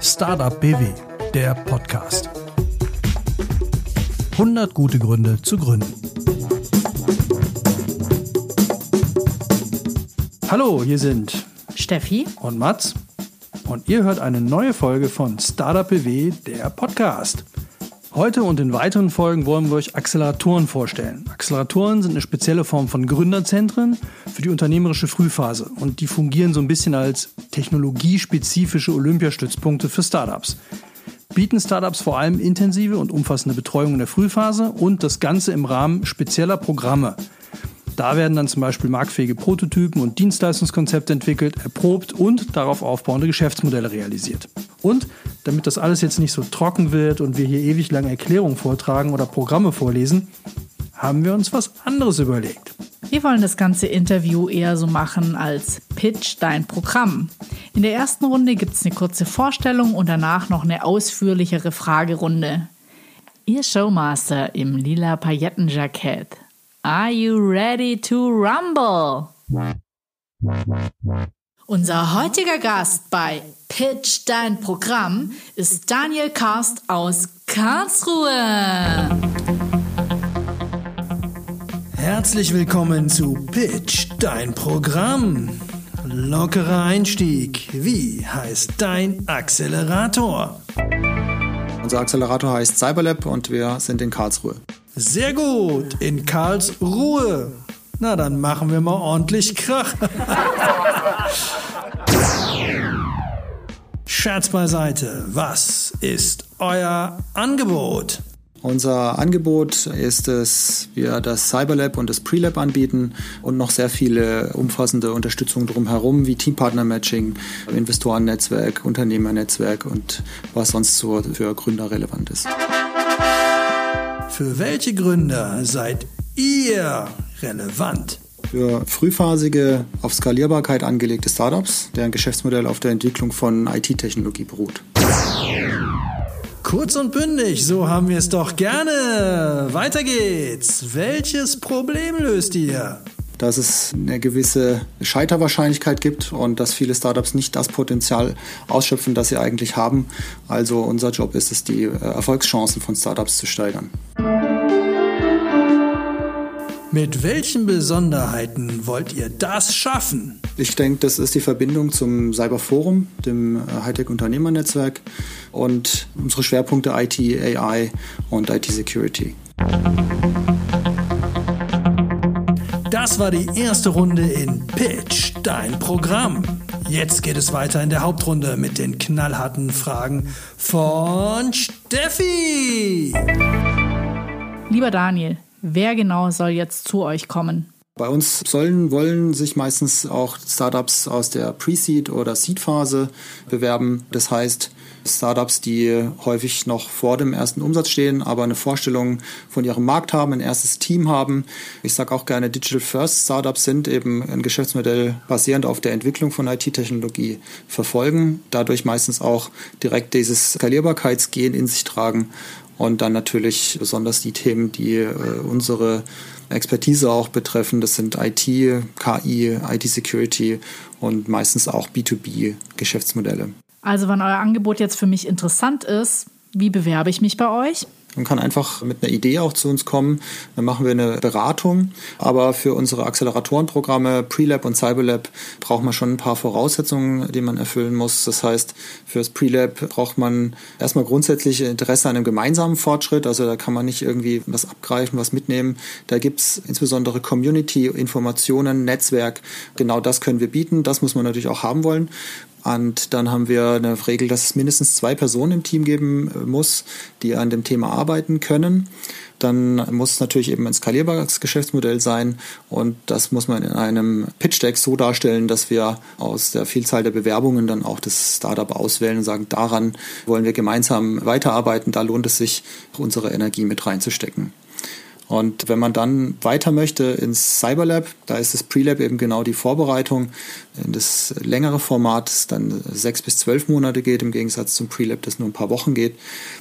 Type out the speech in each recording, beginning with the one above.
Startup BW, der Podcast. 100 gute Gründe zu gründen. Hallo, hier sind Steffi und Mats und ihr hört eine neue Folge von Startup BW, der Podcast. Heute und in weiteren Folgen wollen wir euch Acceleratoren vorstellen. Acceleratoren sind eine spezielle Form von Gründerzentren für die unternehmerische Frühphase und die fungieren so ein bisschen als technologiespezifische Olympiastützpunkte für Startups. Bieten Startups vor allem intensive und umfassende Betreuung in der Frühphase und das Ganze im Rahmen spezieller Programme. Da werden dann zum Beispiel marktfähige Prototypen und Dienstleistungskonzepte entwickelt, erprobt und darauf aufbauende Geschäftsmodelle realisiert. Und damit das alles jetzt nicht so trocken wird und wir hier ewig lange Erklärungen vortragen oder Programme vorlesen, haben wir uns was anderes überlegt. Wir wollen das ganze Interview eher so machen als Pitch dein Programm. In der ersten Runde gibt es eine kurze Vorstellung und danach noch eine ausführlichere Fragerunde. Ihr Showmaster im lila Paillettenjackett Are you ready to rumble? Unser heutiger Gast bei Pitch Dein Programm ist Daniel Karst aus Karlsruhe. Herzlich willkommen zu Pitch Dein Programm. Lockerer Einstieg. Wie heißt dein Accelerator? Unser Accelerator heißt Cyberlab und wir sind in Karlsruhe. Sehr gut, in Karlsruhe. Na, dann machen wir mal ordentlich Krach. Scherz beiseite, was ist euer Angebot? Unser Angebot ist es, wir das Cyberlab und das Prelab anbieten und noch sehr viele umfassende Unterstützung drumherum, wie Teampartner-Matching, Investorennetzwerk, Unternehmernetzwerk und was sonst so für Gründer relevant ist. Für welche Gründer seid ihr relevant? Für frühphasige, auf Skalierbarkeit angelegte Startups, deren Geschäftsmodell auf der Entwicklung von IT-Technologie beruht. Kurz und bündig, so haben wir es doch gerne. Weiter geht's. Welches Problem löst ihr? Dass es eine gewisse Scheiterwahrscheinlichkeit gibt und dass viele Startups nicht das Potenzial ausschöpfen, das sie eigentlich haben. Also unser Job ist es, die äh, Erfolgschancen von Startups zu steigern. Mit welchen Besonderheiten wollt ihr das schaffen? Ich denke, das ist die Verbindung zum Cyberforum, dem äh, Hightech-Unternehmernetzwerk und unsere Schwerpunkte IT, AI und IT-Security. Das war die erste Runde in Pitch, dein Programm. Jetzt geht es weiter in der Hauptrunde mit den knallharten Fragen von Steffi. Lieber Daniel, wer genau soll jetzt zu euch kommen? Bei uns sollen, wollen sich meistens auch Startups aus der Pre-Seed- oder Seed-Phase bewerben. Das heißt, Startups, die häufig noch vor dem ersten Umsatz stehen, aber eine Vorstellung von ihrem Markt haben, ein erstes Team haben. Ich sage auch gerne, Digital First Startups sind eben ein Geschäftsmodell basierend auf der Entwicklung von IT-Technologie verfolgen, dadurch meistens auch direkt dieses Skalierbarkeitsgehen in sich tragen und dann natürlich besonders die Themen, die äh, unsere Expertise auch betreffen. Das sind IT, KI, IT-Security und meistens auch B2B-Geschäftsmodelle. Also wenn euer Angebot jetzt für mich interessant ist, wie bewerbe ich mich bei euch? Man kann einfach mit einer Idee auch zu uns kommen. Dann machen wir eine Beratung. Aber für unsere Acceleratorenprogramme Prelab und Cyberlab braucht man schon ein paar Voraussetzungen, die man erfüllen muss. Das heißt, für das Prelab braucht man erstmal grundsätzlich Interesse an einem gemeinsamen Fortschritt. Also da kann man nicht irgendwie was abgreifen, was mitnehmen. Da gibt es insbesondere Community, Informationen, Netzwerk. Genau das können wir bieten. Das muss man natürlich auch haben wollen. Und dann haben wir eine Regel, dass es mindestens zwei Personen im Team geben äh, muss, die an dem Thema arbeiten können. Dann muss es natürlich eben ein skalierbares Geschäftsmodell sein und das muss man in einem Pitch Deck so darstellen, dass wir aus der Vielzahl der Bewerbungen dann auch das Startup auswählen und sagen, daran wollen wir gemeinsam weiterarbeiten, da lohnt es sich, unsere Energie mit reinzustecken. Und wenn man dann weiter möchte ins Cyberlab, da ist das Prelab eben genau die Vorbereitung in das längere Format, das dann sechs bis zwölf Monate geht, im Gegensatz zum Prelab, das nur ein paar Wochen geht.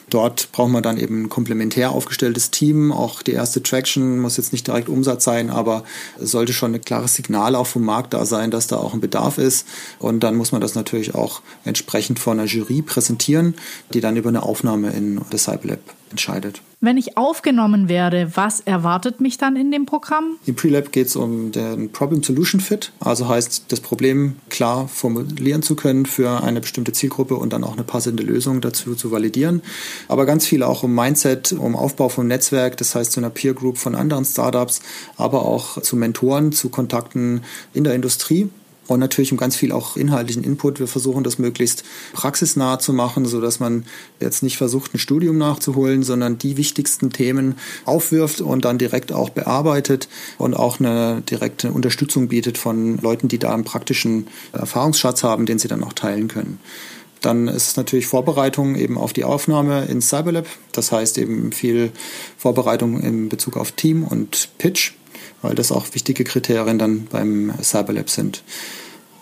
Dort braucht man dann eben ein komplementär aufgestelltes Team. Auch die erste Traction muss jetzt nicht direkt Umsatz sein, aber es sollte schon ein klares Signal auch vom Markt da sein, dass da auch ein Bedarf ist. Und dann muss man das natürlich auch entsprechend vor einer Jury präsentieren, die dann über eine Aufnahme in das Cyberlab entscheidet. Wenn ich aufgenommen werde, was erwartet mich dann in dem Programm? Im Prelab geht es um den Problem-Solution Fit, also heißt das Problem klar formulieren zu können für eine bestimmte Zielgruppe und dann auch eine passende Lösung dazu zu validieren. Aber ganz viel auch um Mindset, um Aufbau von Netzwerk, das heißt zu einer Peer Group von anderen Startups, aber auch zu Mentoren, zu Kontakten in der Industrie und natürlich um ganz viel auch inhaltlichen Input. Wir versuchen das möglichst praxisnah zu machen, so dass man jetzt nicht versucht, ein Studium nachzuholen, sondern die wichtigsten Themen aufwirft und dann direkt auch bearbeitet und auch eine direkte Unterstützung bietet von Leuten, die da einen praktischen Erfahrungsschatz haben, den sie dann auch teilen können. Dann ist es natürlich Vorbereitung eben auf die Aufnahme ins Cyberlab. Das heißt eben viel Vorbereitung in Bezug auf Team und Pitch weil das auch wichtige Kriterien dann beim Cyberlab sind.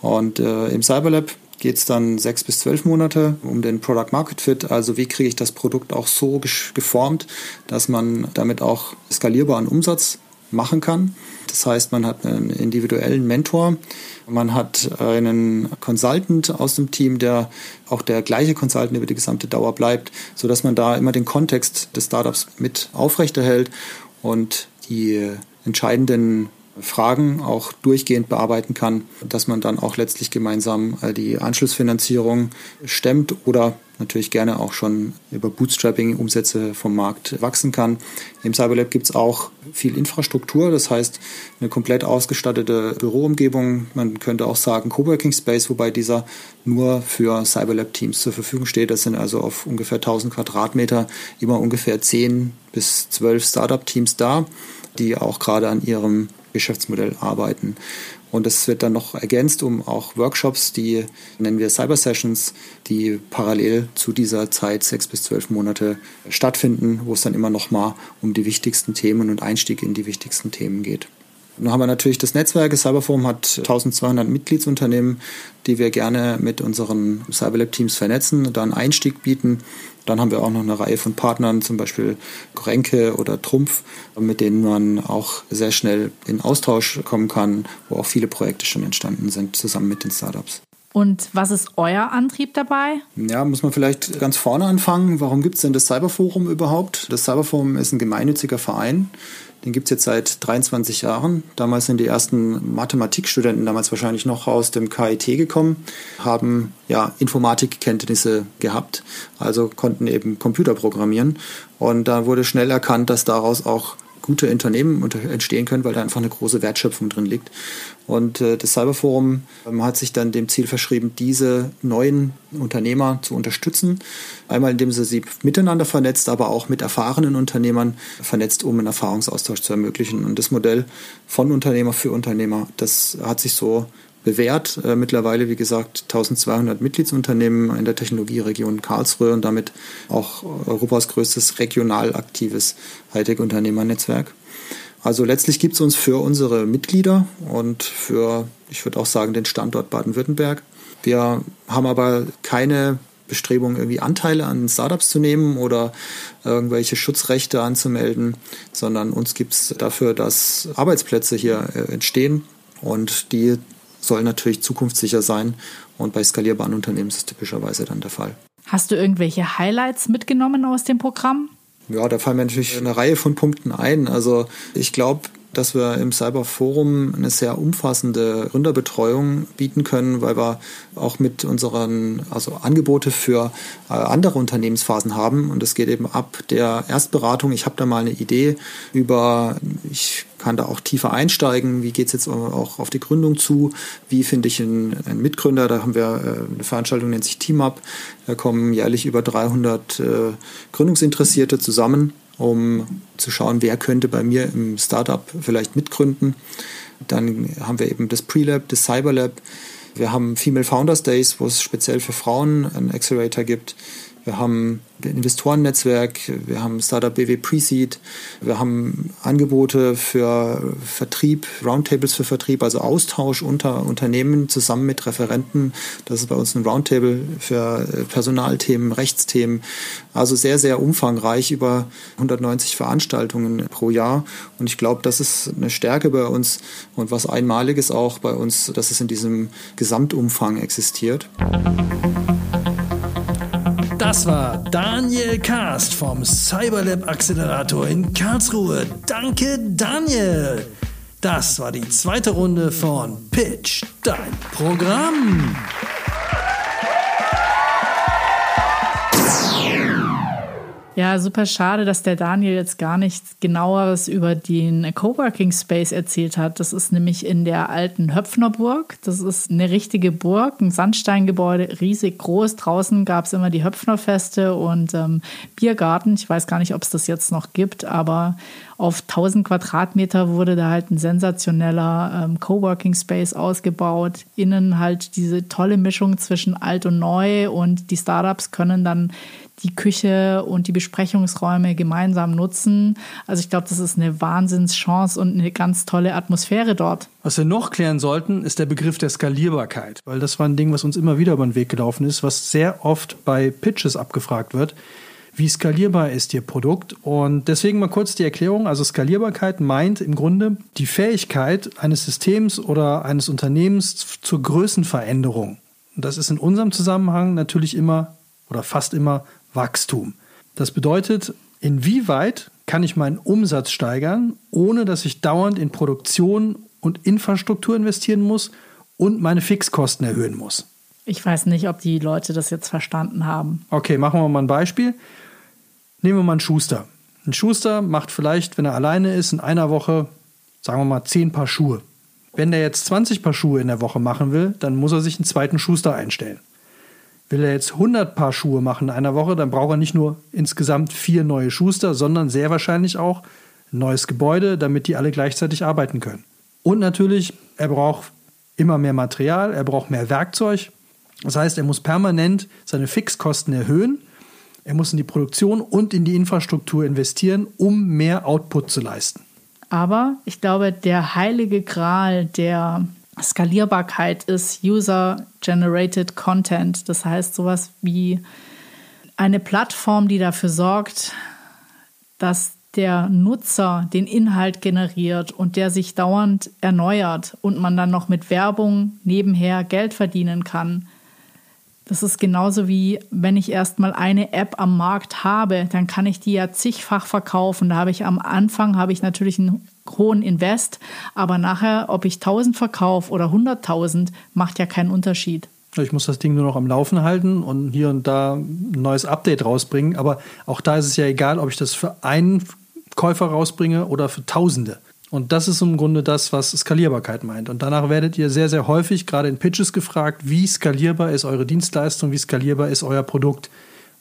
Und äh, im Cyberlab geht es dann sechs bis zwölf Monate um den Product Market Fit. Also wie kriege ich das Produkt auch so geformt, dass man damit auch skalierbaren Umsatz machen kann. Das heißt, man hat einen individuellen Mentor, man hat einen Consultant aus dem Team, der auch der gleiche Consultant über die gesamte Dauer bleibt, sodass man da immer den Kontext des Startups mit aufrechterhält und die entscheidenden Fragen auch durchgehend bearbeiten kann, dass man dann auch letztlich gemeinsam äh, die Anschlussfinanzierung stemmt oder natürlich gerne auch schon über Bootstrapping Umsätze vom Markt wachsen kann. Im Cyberlab gibt es auch viel Infrastruktur, das heißt eine komplett ausgestattete Büroumgebung. Man könnte auch sagen Coworking Space, wobei dieser nur für Cyberlab Teams zur Verfügung steht. Das sind also auf ungefähr 1000 Quadratmeter immer ungefähr 10 bis 12 Startup Teams da die auch gerade an ihrem Geschäftsmodell arbeiten. Und es wird dann noch ergänzt um auch Workshops, die nennen wir Cyber Sessions, die parallel zu dieser Zeit sechs bis zwölf Monate stattfinden, wo es dann immer noch mal um die wichtigsten Themen und Einstieg in die wichtigsten Themen geht. Nun haben wir natürlich das Netzwerk. Das Cyberforum hat 1200 Mitgliedsunternehmen, die wir gerne mit unseren Cyberlab-Teams vernetzen, da einen Einstieg bieten. Dann haben wir auch noch eine Reihe von Partnern, zum Beispiel Grenke oder Trumpf, mit denen man auch sehr schnell in Austausch kommen kann, wo auch viele Projekte schon entstanden sind, zusammen mit den Startups. Und was ist euer Antrieb dabei? Ja, muss man vielleicht ganz vorne anfangen. Warum gibt es denn das Cyberforum überhaupt? Das Cyberforum ist ein gemeinnütziger Verein. Den gibt es jetzt seit 23 Jahren. Damals sind die ersten Mathematikstudenten, damals wahrscheinlich noch aus dem KIT gekommen, haben ja Informatikkenntnisse gehabt, also konnten eben Computer programmieren. Und da wurde schnell erkannt, dass daraus auch gute Unternehmen entstehen können, weil da einfach eine große Wertschöpfung drin liegt. Und äh, das Cyberforum ähm, hat sich dann dem Ziel verschrieben, diese neuen Unternehmer zu unterstützen. Einmal, indem sie sie miteinander vernetzt, aber auch mit erfahrenen Unternehmern vernetzt, um einen Erfahrungsaustausch zu ermöglichen. Und das Modell von Unternehmer für Unternehmer, das hat sich so bewährt. Äh, mittlerweile, wie gesagt, 1200 Mitgliedsunternehmen in der Technologieregion Karlsruhe und damit auch Europas größtes regional aktives Hightech-Unternehmernetzwerk. Also letztlich gibt es uns für unsere Mitglieder und für, ich würde auch sagen, den Standort Baden-Württemberg. Wir haben aber keine Bestrebung, irgendwie Anteile an Startups zu nehmen oder irgendwelche Schutzrechte anzumelden, sondern uns gibt es dafür, dass Arbeitsplätze hier äh, entstehen und die soll natürlich zukunftssicher sein und bei skalierbaren Unternehmen ist es typischerweise dann der Fall. Hast du irgendwelche Highlights mitgenommen aus dem Programm? Ja, da fallen mir natürlich eine Reihe von Punkten ein. Also ich glaube, dass wir im Cyberforum eine sehr umfassende Gründerbetreuung bieten können, weil wir auch mit unseren also Angebote für äh, andere Unternehmensphasen haben. Und es geht eben ab der Erstberatung. Ich habe da mal eine Idee über, ich kann da auch tiefer einsteigen. Wie geht es jetzt auch auf die Gründung zu? Wie finde ich einen, einen, Mitgründer? Da haben wir äh, eine Veranstaltung, nennt sich Team Up. Da kommen jährlich über 300 äh, Gründungsinteressierte zusammen um zu schauen, wer könnte bei mir im Startup vielleicht mitgründen. Dann haben wir eben das Pre-Lab, das Cyberlab. Wir haben Female Founders Days, wo es speziell für Frauen einen Accelerator gibt. Wir haben ein Investorennetzwerk, wir haben Startup BW Pre-Seed, wir haben Angebote für Vertrieb, Roundtables für Vertrieb, also Austausch unter Unternehmen zusammen mit Referenten. Das ist bei uns ein Roundtable für Personalthemen, Rechtsthemen. Also sehr, sehr umfangreich, über 190 Veranstaltungen pro Jahr. Und ich glaube, das ist eine Stärke bei uns und was Einmaliges auch bei uns, dass es in diesem Gesamtumfang existiert. Das war Daniel Kast vom Cyberlab Accelerator in Karlsruhe. Danke, Daniel. Das war die zweite Runde von Pitch, dein Programm. Ja, super schade, dass der Daniel jetzt gar nichts genaueres über den Coworking Space erzählt hat. Das ist nämlich in der alten Höpfnerburg. Das ist eine richtige Burg, ein Sandsteingebäude, riesig groß. Draußen gab es immer die Höpfnerfeste und ähm, Biergarten. Ich weiß gar nicht, ob es das jetzt noch gibt, aber auf 1000 Quadratmeter wurde da halt ein sensationeller ähm, Coworking Space ausgebaut. Innen halt diese tolle Mischung zwischen alt und neu und die Startups können dann die Küche und die Besprechungsräume gemeinsam nutzen. Also ich glaube, das ist eine Wahnsinnschance und eine ganz tolle Atmosphäre dort. Was wir noch klären sollten, ist der Begriff der Skalierbarkeit, weil das war ein Ding, was uns immer wieder über den Weg gelaufen ist, was sehr oft bei Pitches abgefragt wird. Wie skalierbar ist Ihr Produkt? Und deswegen mal kurz die Erklärung. Also Skalierbarkeit meint im Grunde die Fähigkeit eines Systems oder eines Unternehmens zur Größenveränderung. Und das ist in unserem Zusammenhang natürlich immer oder fast immer Wachstum. Das bedeutet, inwieweit kann ich meinen Umsatz steigern, ohne dass ich dauernd in Produktion und Infrastruktur investieren muss und meine Fixkosten erhöhen muss. Ich weiß nicht, ob die Leute das jetzt verstanden haben. Okay, machen wir mal ein Beispiel. Nehmen wir mal einen Schuster. Ein Schuster macht vielleicht, wenn er alleine ist, in einer Woche, sagen wir mal, 10 Paar Schuhe. Wenn er jetzt 20 Paar Schuhe in der Woche machen will, dann muss er sich einen zweiten Schuster einstellen. Will er jetzt 100 Paar Schuhe machen in einer Woche, dann braucht er nicht nur insgesamt vier neue Schuster, sondern sehr wahrscheinlich auch ein neues Gebäude, damit die alle gleichzeitig arbeiten können. Und natürlich, er braucht immer mehr Material, er braucht mehr Werkzeug. Das heißt, er muss permanent seine Fixkosten erhöhen. Er muss in die Produktion und in die Infrastruktur investieren, um mehr Output zu leisten. Aber ich glaube, der heilige Gral der Skalierbarkeit ist User-Generated Content. Das heißt sowas wie eine Plattform, die dafür sorgt, dass der Nutzer den Inhalt generiert und der sich dauernd erneuert und man dann noch mit Werbung nebenher Geld verdienen kann. Das ist genauso wie, wenn ich erstmal eine App am Markt habe, dann kann ich die ja zigfach verkaufen. Da habe ich am Anfang habe ich natürlich einen hohen Invest, aber nachher, ob ich 1000 verkaufe oder 100.000, macht ja keinen Unterschied. Ich muss das Ding nur noch am Laufen halten und hier und da ein neues Update rausbringen. Aber auch da ist es ja egal, ob ich das für einen Käufer rausbringe oder für Tausende. Und das ist im Grunde das, was Skalierbarkeit meint. Und danach werdet ihr sehr, sehr häufig, gerade in Pitches, gefragt, wie skalierbar ist eure Dienstleistung, wie skalierbar ist euer Produkt.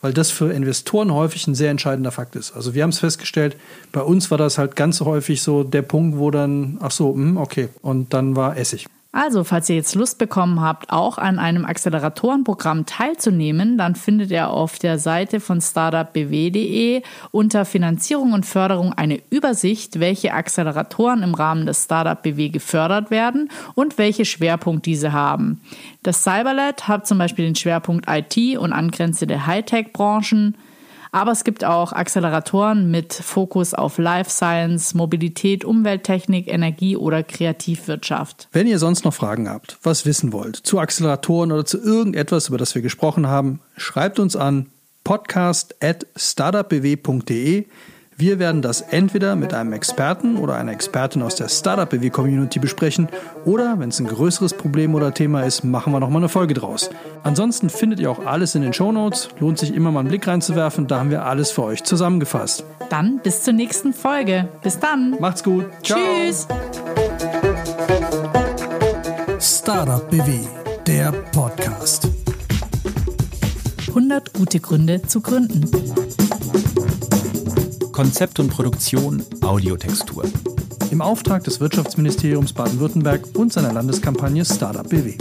Weil das für Investoren häufig ein sehr entscheidender Fakt ist. Also wir haben es festgestellt, bei uns war das halt ganz häufig so der Punkt, wo dann, ach so, hm, okay, und dann war Essig. Also, falls ihr jetzt Lust bekommen habt, auch an einem Acceleratorenprogramm teilzunehmen, dann findet ihr auf der Seite von startupbw.de unter Finanzierung und Förderung eine Übersicht, welche Acceleratoren im Rahmen des Startup BW gefördert werden und welche Schwerpunkt diese haben. Das Cyberlet hat zum Beispiel den Schwerpunkt IT und angrenzende Hightech-Branchen. Aber es gibt auch Acceleratoren mit Fokus auf Life Science, Mobilität, Umwelttechnik, Energie oder Kreativwirtschaft. Wenn ihr sonst noch Fragen habt, was wissen wollt zu Acceleratoren oder zu irgendetwas, über das wir gesprochen haben, schreibt uns an podcast at startupbw.de. Wir werden das entweder mit einem Experten oder einer Expertin aus der Startup BW Community besprechen oder, wenn es ein größeres Problem oder Thema ist, machen wir nochmal eine Folge draus. Ansonsten findet ihr auch alles in den Show Notes. Lohnt sich immer mal einen Blick reinzuwerfen, da haben wir alles für euch zusammengefasst. Dann bis zur nächsten Folge. Bis dann. Macht's gut. Ciao. Tschüss. Startup BW, der Podcast. 100 gute Gründe zu gründen. Konzept und Produktion Audiotextur. Im Auftrag des Wirtschaftsministeriums Baden-Württemberg und seiner Landeskampagne Startup BW.